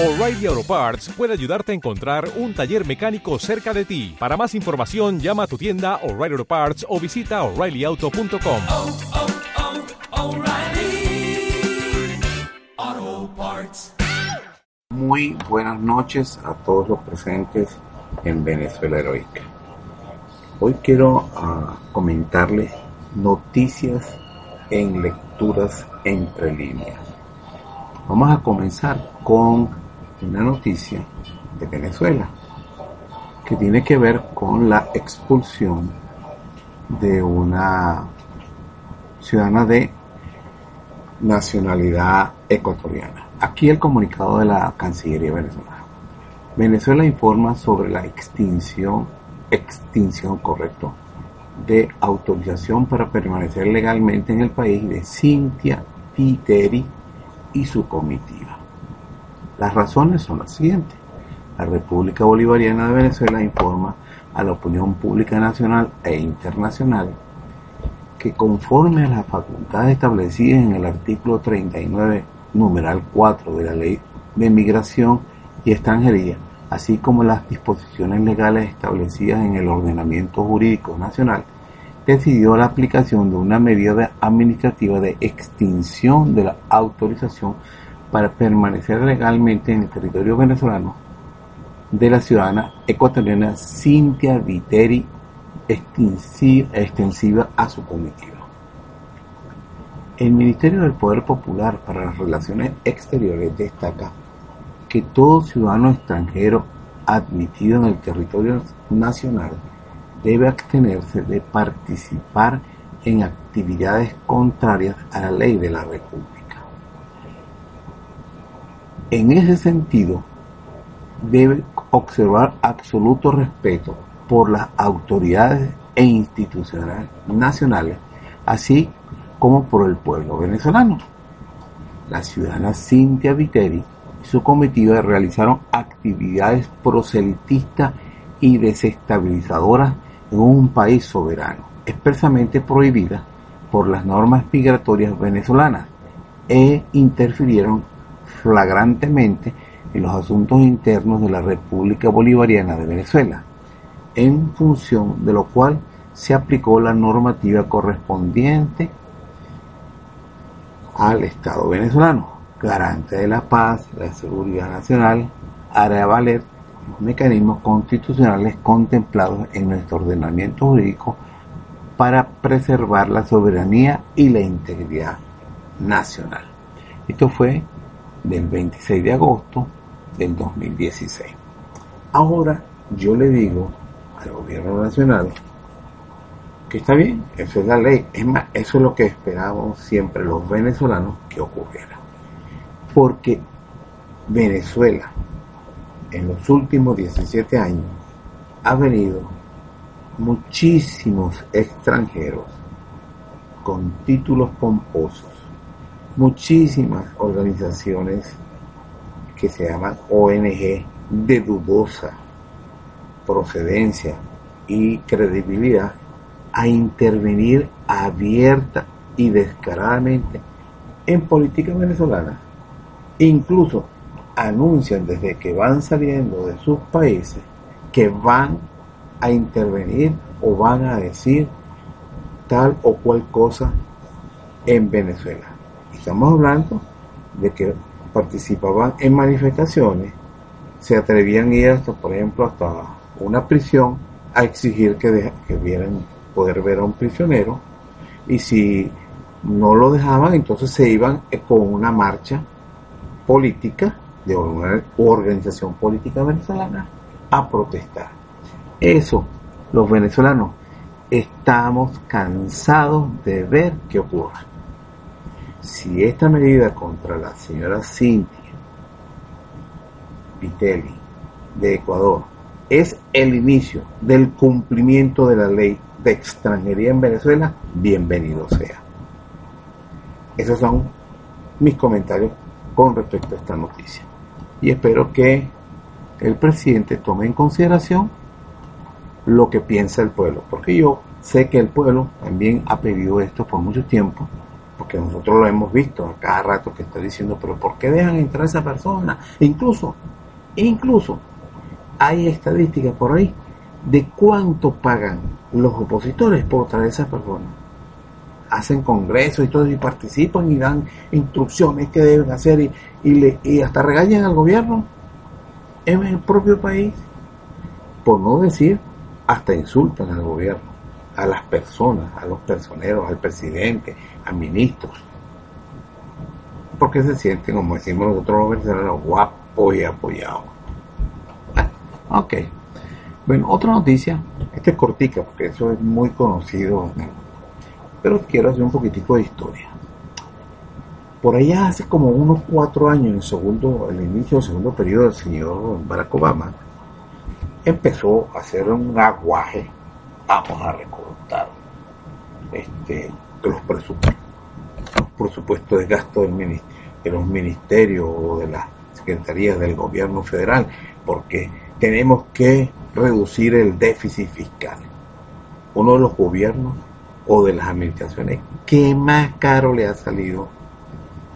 O'Reilly Auto Parts puede ayudarte a encontrar un taller mecánico cerca de ti. Para más información, llama a tu tienda O'Reilly Auto Parts o visita oreillyauto.com. oh, oh, O'Reilly Auto Parts. Muy buenas noches a todos los presentes en Venezuela Heroica. Hoy quiero ah, comentarles noticias en lecturas entre líneas. Vamos a comenzar con una noticia de Venezuela que tiene que ver con la expulsión de una ciudadana de nacionalidad ecuatoriana. Aquí el comunicado de la Cancillería venezolana. Venezuela informa sobre la extinción, extinción correcto, de autorización para permanecer legalmente en el país de Cintia Piteri y su comitiva. Las razones son las siguientes. La República Bolivariana de Venezuela informa a la opinión pública nacional e internacional que conforme a las facultades establecidas en el artículo 39, numeral 4 de la Ley de Migración y Extranjería, así como las disposiciones legales establecidas en el ordenamiento jurídico nacional, decidió la aplicación de una medida administrativa de extinción de la autorización para permanecer legalmente en el territorio venezolano de la ciudadana ecuatoriana Cintia Viteri extensiva a su comitiva. El Ministerio del Poder Popular para las Relaciones Exteriores destaca que todo ciudadano extranjero admitido en el territorio nacional debe abstenerse de participar en actividades contrarias a la ley de la República. En ese sentido, debe observar absoluto respeto por las autoridades e instituciones nacionales, así como por el pueblo venezolano. La ciudadana Cintia Viteri y su comitiva realizaron actividades proselitistas y desestabilizadoras en un país soberano, expresamente prohibidas por las normas migratorias venezolanas, e interfirieron flagrantemente en los asuntos internos de la República Bolivariana de Venezuela, en función de lo cual se aplicó la normativa correspondiente al Estado venezolano, garante de la paz, la seguridad nacional, hará valer los mecanismos constitucionales contemplados en nuestro ordenamiento jurídico para preservar la soberanía y la integridad nacional. Esto fue del 26 de agosto del 2016. Ahora yo le digo al gobierno nacional que está bien, eso es la ley. Es más, eso es lo que esperábamos siempre los venezolanos que ocurriera. Porque Venezuela en los últimos 17 años ha venido muchísimos extranjeros con títulos pomposos, muchísimas organizaciones que se llaman ONG de dudosa procedencia y credibilidad a intervenir abierta y descaradamente en política venezolana. Incluso anuncian desde que van saliendo de sus países que van a intervenir o van a decir tal o cual cosa en Venezuela. Estamos hablando de que participaban en manifestaciones, se atrevían a ir hasta, por ejemplo, hasta una prisión a exigir que, de, que vieran poder ver a un prisionero y si no lo dejaban, entonces se iban con una marcha política de una organización política venezolana a protestar. Eso, los venezolanos, estamos cansados de ver qué ocurre. Si esta medida contra la señora Cintia Pitelli de Ecuador es el inicio del cumplimiento de la ley de extranjería en Venezuela, bienvenido sea. Esos son mis comentarios con respecto a esta noticia. Y espero que el presidente tome en consideración lo que piensa el pueblo, porque yo sé que el pueblo también ha pedido esto por mucho tiempo porque nosotros lo hemos visto a cada rato que está diciendo, pero ¿por qué dejan entrar a esa persona? Incluso, incluso, hay estadísticas por ahí de cuánto pagan los opositores por traer a esa persona. Hacen congresos y todo, y participan y dan instrucciones que deben hacer y, y, le, y hasta regañan al gobierno en el propio país. Por no decir, hasta insultan al gobierno, a las personas, a los personeros, al presidente, a ministros. Porque se sienten, como decimos nosotros los venezolanos, guapos y apoyados. Ok. Bueno, otra noticia, esta es cortica porque eso es muy conocido. Pero quiero hacer un poquitico de historia. Por allá hace como unos cuatro años, en segundo, el inicio del segundo periodo del señor Barack Obama, empezó a hacer un aguaje. Vamos a recortar este, los presupuestos, los presupuestos de gasto de los ministerios o de las secretarías del gobierno federal, porque tenemos que reducir el déficit fiscal. Uno de los gobiernos o de las administraciones que más caro le ha salido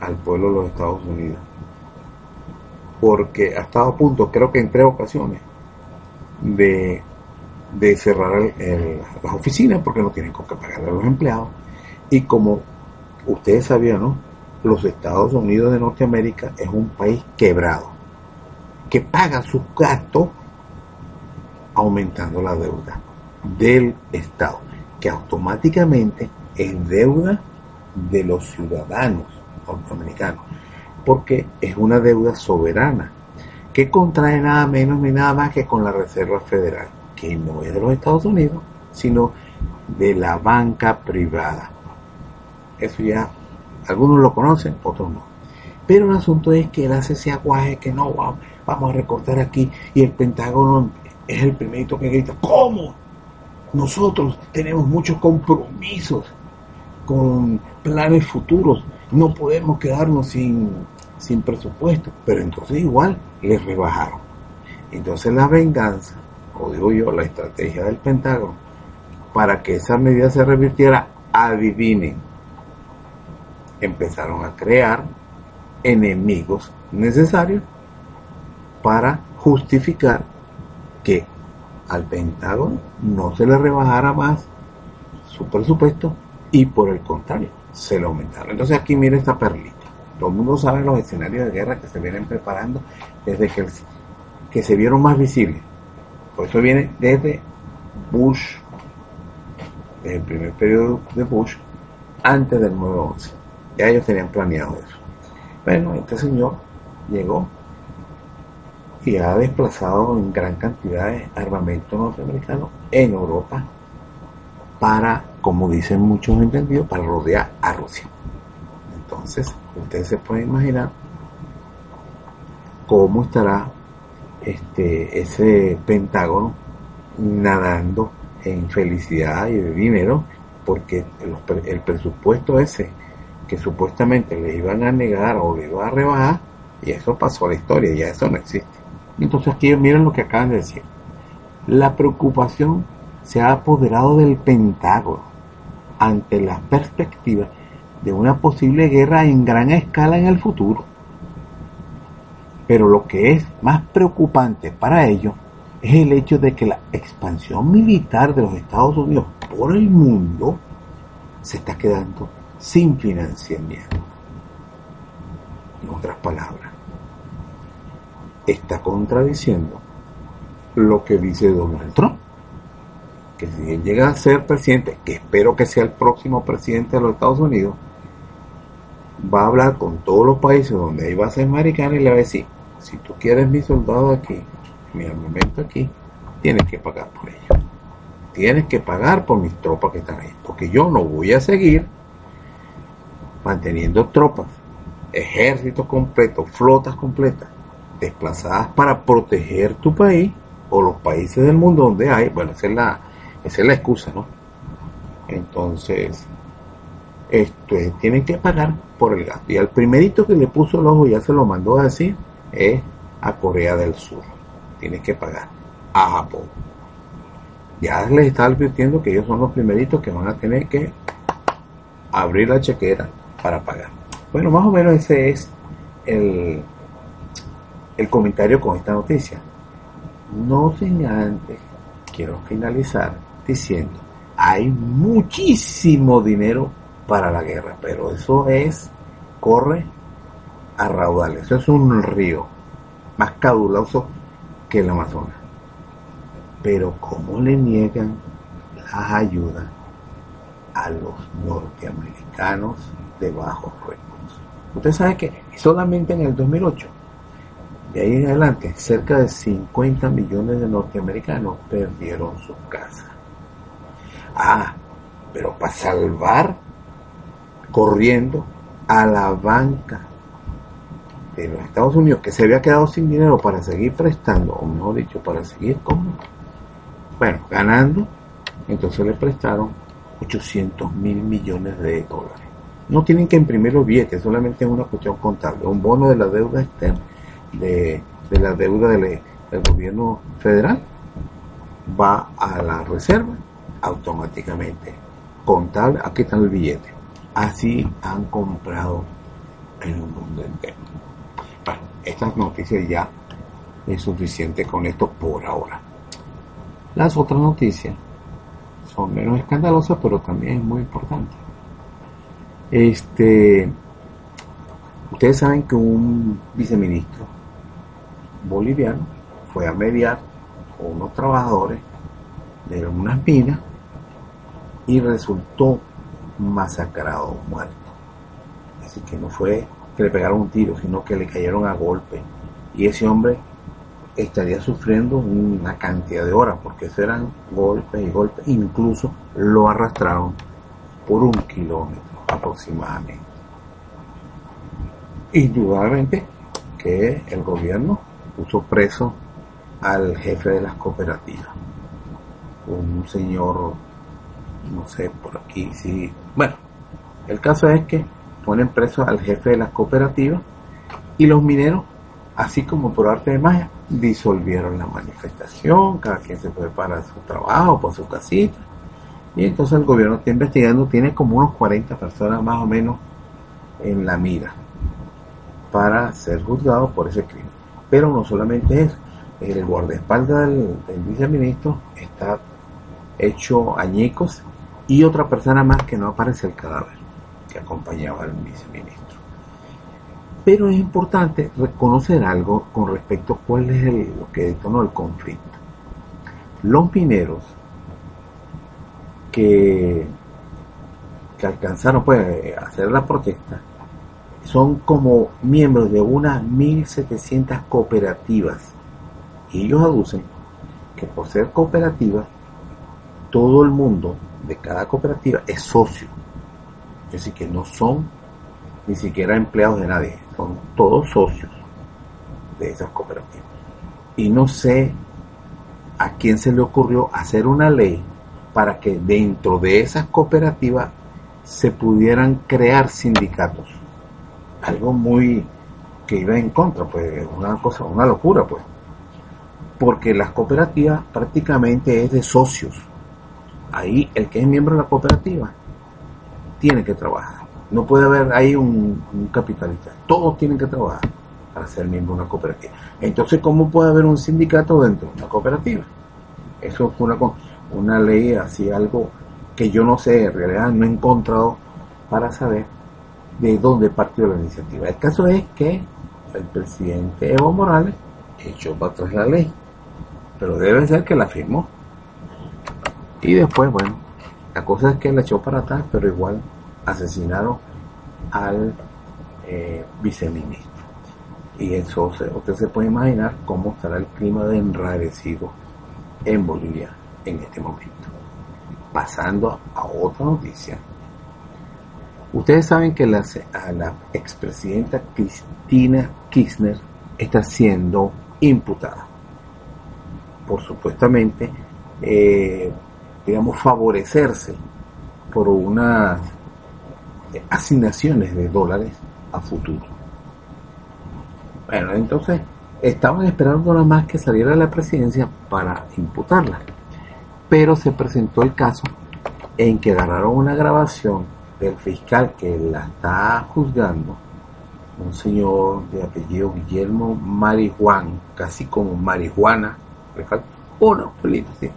al pueblo de los Estados Unidos. Porque ha estado a punto, creo que en tres ocasiones, de, de cerrar las oficinas porque no tienen con qué pagarle a los empleados. Y como ustedes sabían, ¿no? Los Estados Unidos de Norteamérica es un país quebrado, que paga sus gastos aumentando la deuda del Estado, que automáticamente es deuda de los ciudadanos norteamericanos, porque es una deuda soberana, que contrae nada menos ni nada más que con la Reserva Federal, que no es de los Estados Unidos, sino de la banca privada. Eso ya, algunos lo conocen, otros no. Pero el asunto es que él hace ese aguaje que no, vamos, a recortar aquí y el Pentágono es el primerito que grita, ¿cómo? Nosotros tenemos muchos compromisos con planes futuros, no podemos quedarnos sin, sin presupuesto, pero entonces igual les rebajaron. Entonces la venganza, o digo yo, la estrategia del Pentágono, para que esa medida se revirtiera, adivinen, empezaron a crear enemigos necesarios para justificar que al Pentágono no se le rebajara más su presupuesto y por el contrario, se lo aumentaron. Entonces aquí mire esta perlita. Todo el mundo sabe los escenarios de guerra que se vienen preparando desde que, que se vieron más visibles. Por eso viene desde Bush, desde el primer periodo de Bush, antes del 9-11. Ya ellos tenían planeado eso. Bueno, este señor llegó y ha desplazado en gran cantidad de armamento norteamericano en Europa para, como dicen muchos entendidos, para rodear a Rusia. Entonces, ustedes se pueden imaginar cómo estará este, ese Pentágono nadando en felicidad y de dinero, porque el presupuesto ese que supuestamente le iban a negar o le iban a rebajar, y eso pasó a la historia, ya eso no existe. Entonces aquí miren lo que acaban de decir. La preocupación se ha apoderado del Pentágono ante la perspectiva de una posible guerra en gran escala en el futuro. Pero lo que es más preocupante para ellos es el hecho de que la expansión militar de los Estados Unidos por el mundo se está quedando sin financiamiento. En otras palabras, está contradiciendo lo que dice Donald Trump. Que si él llega a ser presidente, que espero que sea el próximo presidente de los Estados Unidos, va a hablar con todos los países donde hay bases americanas y le va a decir, si tú quieres mi soldado aquí, mi armamento aquí, tienes que pagar por ello. Tienes que pagar por mis tropas que están ahí. Porque yo no voy a seguir manteniendo tropas, ejércitos completos, flotas completas, desplazadas para proteger tu país o los países del mundo donde hay. Bueno, esa es la, esa es la excusa, ¿no? Entonces, esto es, tienen que pagar por el gasto. Y al primerito que le puso el ojo, ya se lo mandó a decir, es a Corea del Sur. Tienes que pagar a Japón. Ya les está advirtiendo que ellos son los primeritos que van a tener que abrir la chequera para pagar. Bueno, más o menos ese es el, el comentario con esta noticia. No sin antes, quiero finalizar diciendo, hay muchísimo dinero para la guerra, pero eso es, corre a raudales, eso es un río más caudaloso que el Amazonas. Pero ¿cómo le niegan las ayudas a los norteamericanos de bajos recursos? Usted sabe que solamente en el 2008, de ahí en adelante, cerca de 50 millones de norteamericanos perdieron sus casas. Ah, pero para salvar corriendo a la banca de los Estados Unidos que se había quedado sin dinero para seguir prestando, o mejor dicho, para seguir como, bueno, ganando, entonces le prestaron 800 mil millones de dólares. No tienen que imprimir los billetes, solamente es una cuestión contable, un bono de la deuda externa, de, la deuda del, gobierno federal, va a la reserva automáticamente. Contable, aquí está el billete. Así han comprado el mundo entero. Bueno, estas noticias ya es suficiente con esto por ahora. Las otras noticias son menos escandalosas, pero también muy importantes. Este, ustedes saben que un viceministro boliviano fue a mediar con unos trabajadores de unas minas y resultó masacrado, muerto. Así que no fue que le pegaron un tiro, sino que le cayeron a golpe. Y ese hombre estaría sufriendo una cantidad de horas, porque eso eran golpes y golpes. Incluso lo arrastraron por un kilómetro aproximadamente. Indudablemente que el gobierno puso preso al jefe de las cooperativas, un señor no sé, por aquí sí. Bueno, el caso es que ponen preso al jefe de las cooperativas y los mineros, así como por arte de magia, disolvieron la manifestación, cada quien se fue para su trabajo, por su casita. Y entonces el gobierno está investigando, tiene como unos 40 personas más o menos en la mira para ser juzgados por ese crimen. Pero no solamente eso, el guardaespaldas del, del viceministro está hecho añicos y otra persona más que no aparece el cadáver que acompañaba al viceministro. Pero es importante reconocer algo con respecto a cuál es el, lo que detonó el conflicto. Los mineros que, que alcanzaron pues, a hacer la protesta son como miembros de unas 1.700 cooperativas. Y ellos aducen que por ser cooperativas, todo el mundo de cada cooperativa es socio. Es decir, que no son ni siquiera empleados de nadie, son todos socios de esas cooperativas. Y no sé a quién se le ocurrió hacer una ley para que dentro de esas cooperativas se pudieran crear sindicatos. Algo muy que iba en contra, pues una cosa, una locura, pues. Porque las cooperativas prácticamente es de socios ahí el que es miembro de la cooperativa tiene que trabajar. No puede haber ahí un, capitalista. Todos tienen que trabajar para ser miembro de una cooperativa. Entonces, ¿cómo puede haber un sindicato dentro de una cooperativa? Eso fue una, una ley, así algo que yo no sé, en realidad no he encontrado para saber de dónde partió la iniciativa. El caso es que el presidente Evo Morales echó para atrás la ley, pero debe ser que la firmó y después, bueno, la cosa es que la echó para atrás, pero igual asesinaron al eh, viceministro. Y eso usted se puede imaginar cómo estará el clima de enrarecido en Bolivia en este momento. Pasando a otra noticia. Ustedes saben que la, la expresidenta Cristina Kirchner está siendo imputada por supuestamente eh, digamos, favorecerse por unas asignaciones de dólares a futuro. Bueno, entonces estaban esperando nada más que saliera la presidencia para imputarla. Pero se presentó el caso en que agarraron una grabación del fiscal que la está juzgando, un señor de apellido Guillermo Marijuán, casi como marihuana, uno, pelito, sí,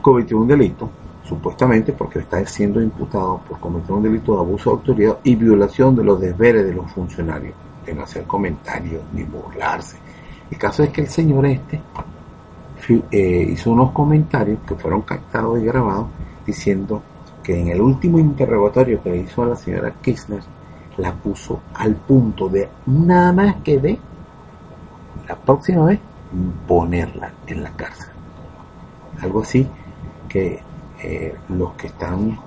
cometió un delito, supuestamente porque está siendo imputado por cometer un delito de abuso de autoridad y violación de los deberes de los funcionarios, de no hacer comentarios ni burlarse. El caso es que el señor este eh, hizo unos comentarios que fueron captados y grabados diciendo que en el último interrogatorio que le hizo a la señora Kirchner la puso al punto de nada más que de la próxima vez ponerla en la cárcel. Algo así que eh, los que están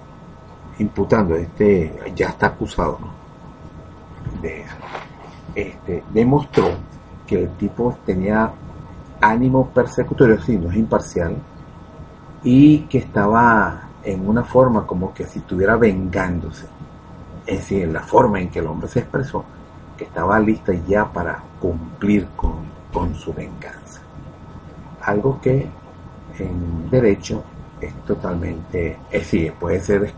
imputando, este ya está acusado de eso, este, demostró que el tipo tenía ánimo persecutorio, sí, no es imparcial, y que estaba en una forma como que si estuviera vengándose. Es decir, en la forma en que el hombre se expresó, que estaba lista ya para cumplir con, con su venganza. Algo que en derecho es totalmente, es decir, puede ser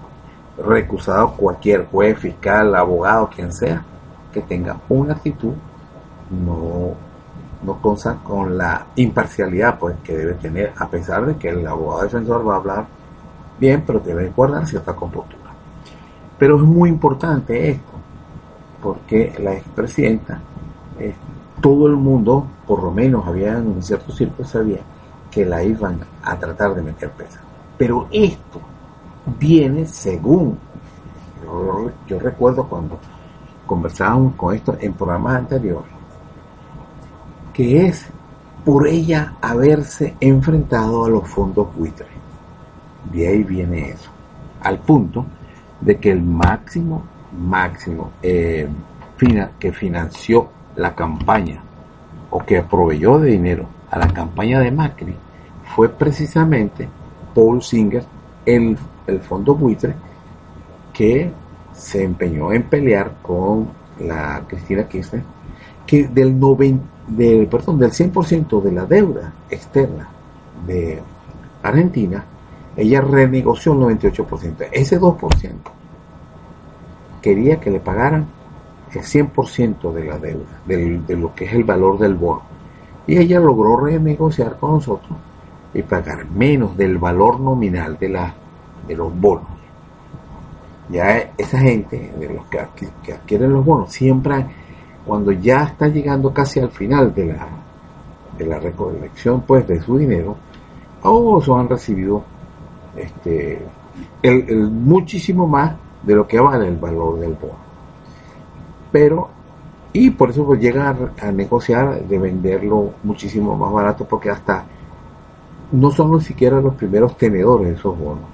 recusado cualquier juez, fiscal, abogado, quien sea, que tenga una actitud no, no consta con la imparcialidad pues, que debe tener, a pesar de que el abogado defensor va a hablar bien, pero debe guardar cierta compostura. Pero es muy importante esto, porque la expresidenta, eh, todo el mundo, por lo menos había en cierto círculo, sabía que la iban a tratar de meter presa. Pero esto viene según, yo recuerdo cuando conversábamos con esto en programas anteriores, que es por ella haberse enfrentado a los fondos buitres. De ahí viene eso. Al punto de que el máximo, máximo eh, que financió la campaña o que proveyó de dinero a la campaña de Macri fue precisamente Paul Singer, el, el fondo buitre, que se empeñó en pelear con la Cristina Kirchner, que del 90 del, perdón, del 100% de la deuda externa de Argentina, ella renegoció el 98%. Ese 2% quería que le pagaran el 100% de la deuda, de lo que es el valor del bono. Y ella logró renegociar con nosotros y pagar menos del valor nominal de, la, de los bonos. Ya esa gente, de los que, que adquieren los bonos, siempre cuando ya está llegando casi al final de la, de la recolección pues de su dinero, todos han recibido este, el, muchísimo más de lo que vale el valor del bono. Pero, y por eso pues llega a, negociar de venderlo muchísimo más barato porque hasta no son ni siquiera los primeros tenedores de esos bonos.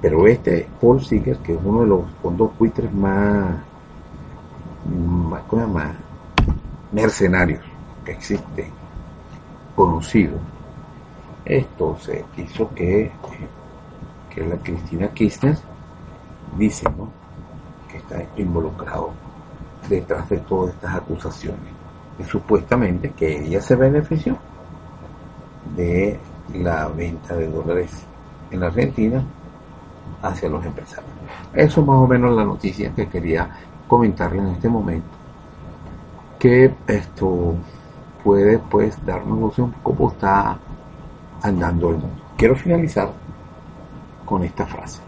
Pero este Paul Seeger, que es uno de los fondos buitres más, más, más mercenarios que existen, conocidos. Esto se hizo que, que la Cristina Kirchner dice que está involucrado detrás de todas estas acusaciones. Y supuestamente que ella se benefició de la venta de dólares en la Argentina hacia los empresarios. Eso es más o menos la noticia que quería comentarle en este momento que esto puede pues darnos noción cómo está andando el mundo. Quiero finalizar con esta frase,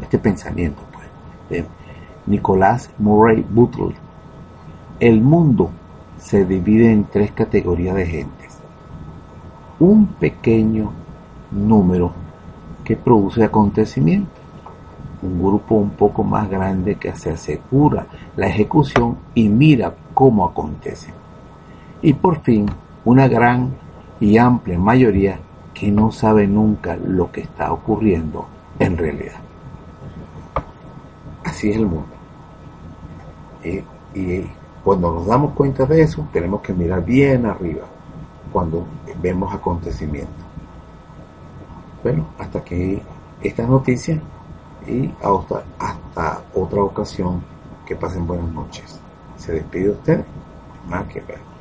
este pensamiento pues, de Nicolás Murray Butler. El mundo se divide en tres categorías de gentes. Un pequeño número que produce acontecimientos un grupo un poco más grande que se asegura la ejecución y mira cómo acontece. Y por fin, una gran y amplia mayoría que no sabe nunca lo que está ocurriendo en realidad. Así es el mundo. Y, cuando nos damos cuenta de eso, tenemos que mirar bien arriba cuando vemos acontecimientos. Bueno, hasta que esta noticia y hasta otra ocasión que pasen buenas noches. Se despide usted, más que ver.